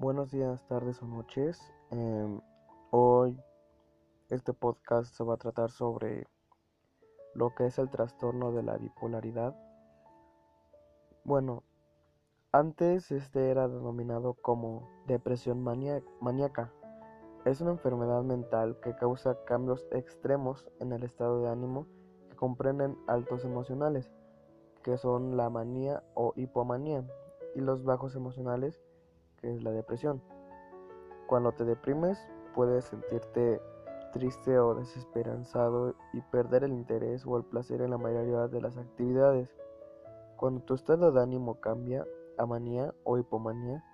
Buenos días, tardes o noches. Em, hoy este podcast se va a tratar sobre lo que es el trastorno de la bipolaridad. Bueno, antes este era denominado como depresión maníaca. Es una enfermedad mental que causa cambios extremos en el estado de ánimo que comprenden altos emocionales, que son la manía o hipomanía, y los bajos emocionales, es la depresión. Cuando te deprimes puedes sentirte triste o desesperanzado y perder el interés o el placer en la mayoría de las actividades. Cuando tu estado de ánimo cambia a manía o hipomanía,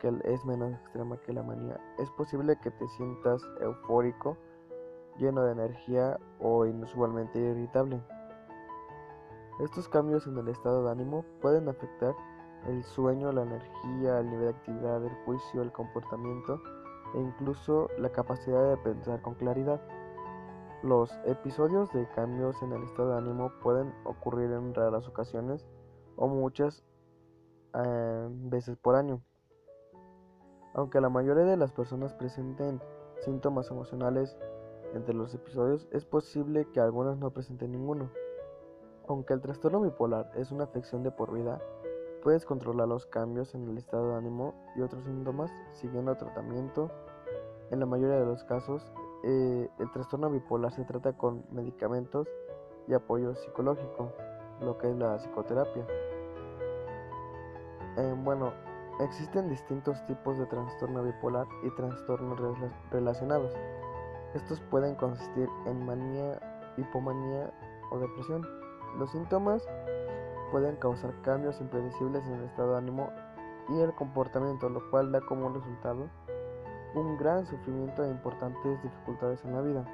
que es menos extrema que la manía, es posible que te sientas eufórico, lleno de energía o inusualmente irritable. Estos cambios en el estado de ánimo pueden afectar el sueño, la energía, el nivel de actividad, el juicio, el comportamiento e incluso la capacidad de pensar con claridad. Los episodios de cambios en el estado de ánimo pueden ocurrir en raras ocasiones o muchas eh, veces por año. Aunque la mayoría de las personas presenten síntomas emocionales entre los episodios, es posible que algunas no presenten ninguno. Aunque el trastorno bipolar es una afección de por vida, Puedes controlar los cambios en el estado de ánimo y otros síntomas siguiendo tratamiento. En la mayoría de los casos, eh, el trastorno bipolar se trata con medicamentos y apoyo psicológico, lo que es la psicoterapia. Eh, bueno, existen distintos tipos de trastorno bipolar y trastornos relacionados. Estos pueden consistir en manía, hipomanía o depresión. Los síntomas pueden causar cambios impredecibles en el estado de ánimo y el comportamiento, lo cual da como resultado un gran sufrimiento e importantes dificultades en la vida.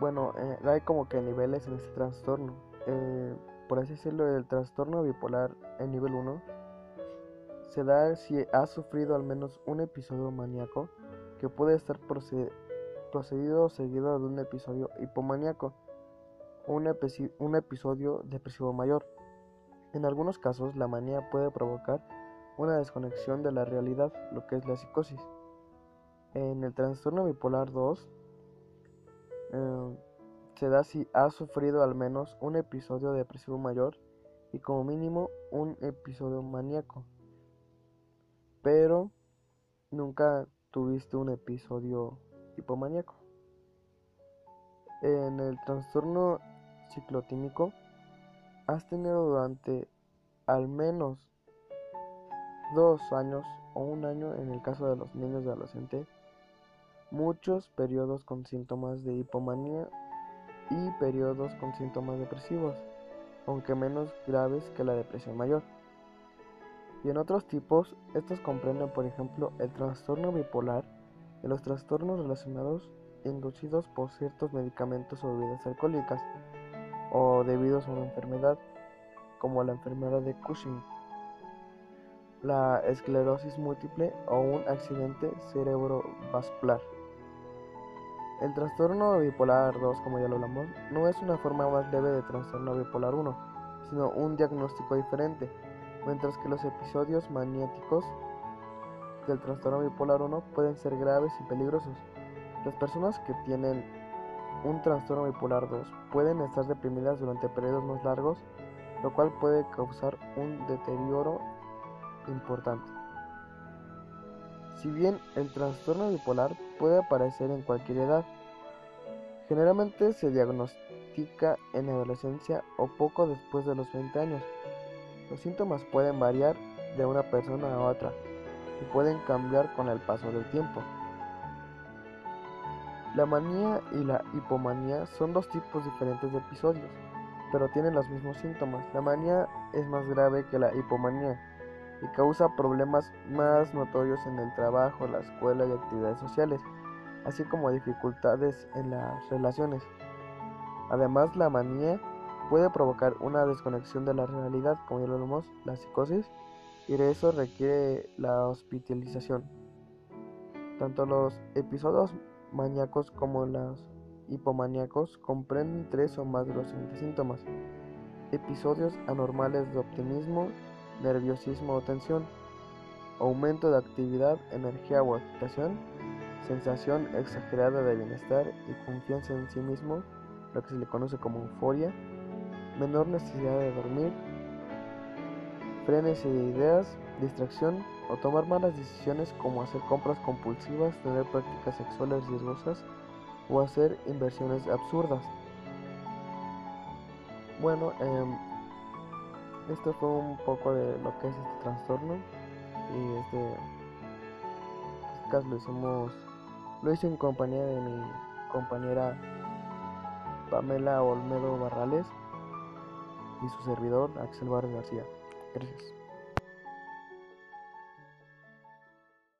Bueno, eh, hay como que niveles en este trastorno. Eh, por así decirlo, el trastorno bipolar en nivel 1 se da si has sufrido al menos un episodio maníaco que puede estar procedido o seguido de un episodio hipomaníaco un, un episodio depresivo mayor. En algunos casos, la manía puede provocar una desconexión de la realidad, lo que es la psicosis. En el trastorno bipolar 2, eh, se da si ha sufrido al menos un episodio depresivo mayor y como mínimo un episodio maníaco. Pero nunca tuviste un episodio hipomaníaco. En el trastorno ciclotímico, has tenido durante al menos dos años o un año en el caso de los niños y adolescentes, muchos periodos con síntomas de hipomanía y periodos con síntomas depresivos, aunque menos graves que la depresión mayor. Y en otros tipos, estos comprenden, por ejemplo, el trastorno bipolar y los trastornos relacionados inducidos por ciertos medicamentos o bebidas alcohólicas o debido a una enfermedad, como la enfermedad de Cushing, la esclerosis múltiple o un accidente cerebrovascular. El trastorno bipolar 2, como ya lo hablamos, no es una forma más leve de trastorno bipolar 1, sino un diagnóstico diferente, mientras que los episodios maniáticos del trastorno bipolar 1 pueden ser graves y peligrosos. Las personas que tienen un trastorno bipolar 2 pueden estar deprimidas durante periodos más largos, lo cual puede causar un deterioro importante. Si bien el trastorno bipolar puede aparecer en cualquier edad, generalmente se diagnostica en la adolescencia o poco después de los 20 años. Los síntomas pueden variar de una persona a otra y pueden cambiar con el paso del tiempo. La manía y la hipomanía son dos tipos diferentes de episodios, pero tienen los mismos síntomas. La manía es más grave que la hipomanía y causa problemas más notorios en el trabajo, la escuela y actividades sociales, así como dificultades en las relaciones. Además, la manía puede provocar una desconexión de la realidad, como ya lo vemos, la psicosis, y de eso requiere la hospitalización. Tanto los episodios maníacos como los hipomaníacos comprenden tres o más de los siguientes síntomas. Episodios anormales de optimismo, nerviosismo o tensión. aumento de actividad, energía o agitación, sensación exagerada de bienestar y confianza en sí mismo, lo que se le conoce como euforia, menor necesidad de dormir, frenes de ideas, distracción o tomar malas decisiones como hacer compras compulsivas, tener prácticas sexuales riesgosas o hacer inversiones absurdas. Bueno, eh, esto fue un poco de lo que es este trastorno y este podcast lo hicimos lo hice en compañía de mi compañera Pamela Olmedo Barrales y su servidor Axel Barres García. Gracias.